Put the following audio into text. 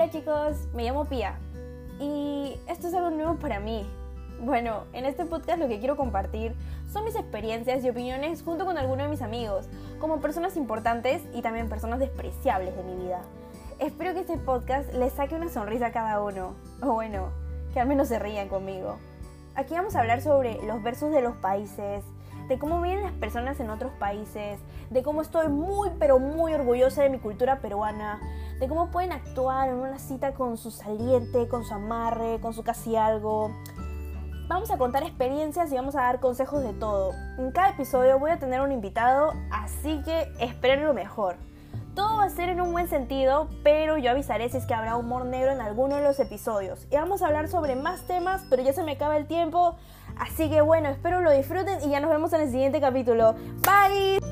Hola chicos, me llamo Pia y esto es algo nuevo para mí. Bueno, en este podcast lo que quiero compartir son mis experiencias y opiniones junto con algunos de mis amigos, como personas importantes y también personas despreciables de mi vida. Espero que este podcast les saque una sonrisa a cada uno, o bueno, que al menos se rían conmigo. Aquí vamos a hablar sobre los versos de los países, de cómo viven las personas en otros países, de cómo estoy muy pero muy orgullosa de mi cultura peruana, de cómo pueden actuar en una cita con su saliente, con su amarre, con su casi algo. Vamos a contar experiencias y vamos a dar consejos de todo. En cada episodio voy a tener un invitado, así que esperen lo mejor. Todo va a ser en un buen sentido, pero yo avisaré si es que habrá humor negro en alguno de los episodios. Y vamos a hablar sobre más temas, pero ya se me acaba el tiempo. Así que bueno, espero lo disfruten y ya nos vemos en el siguiente capítulo. Bye.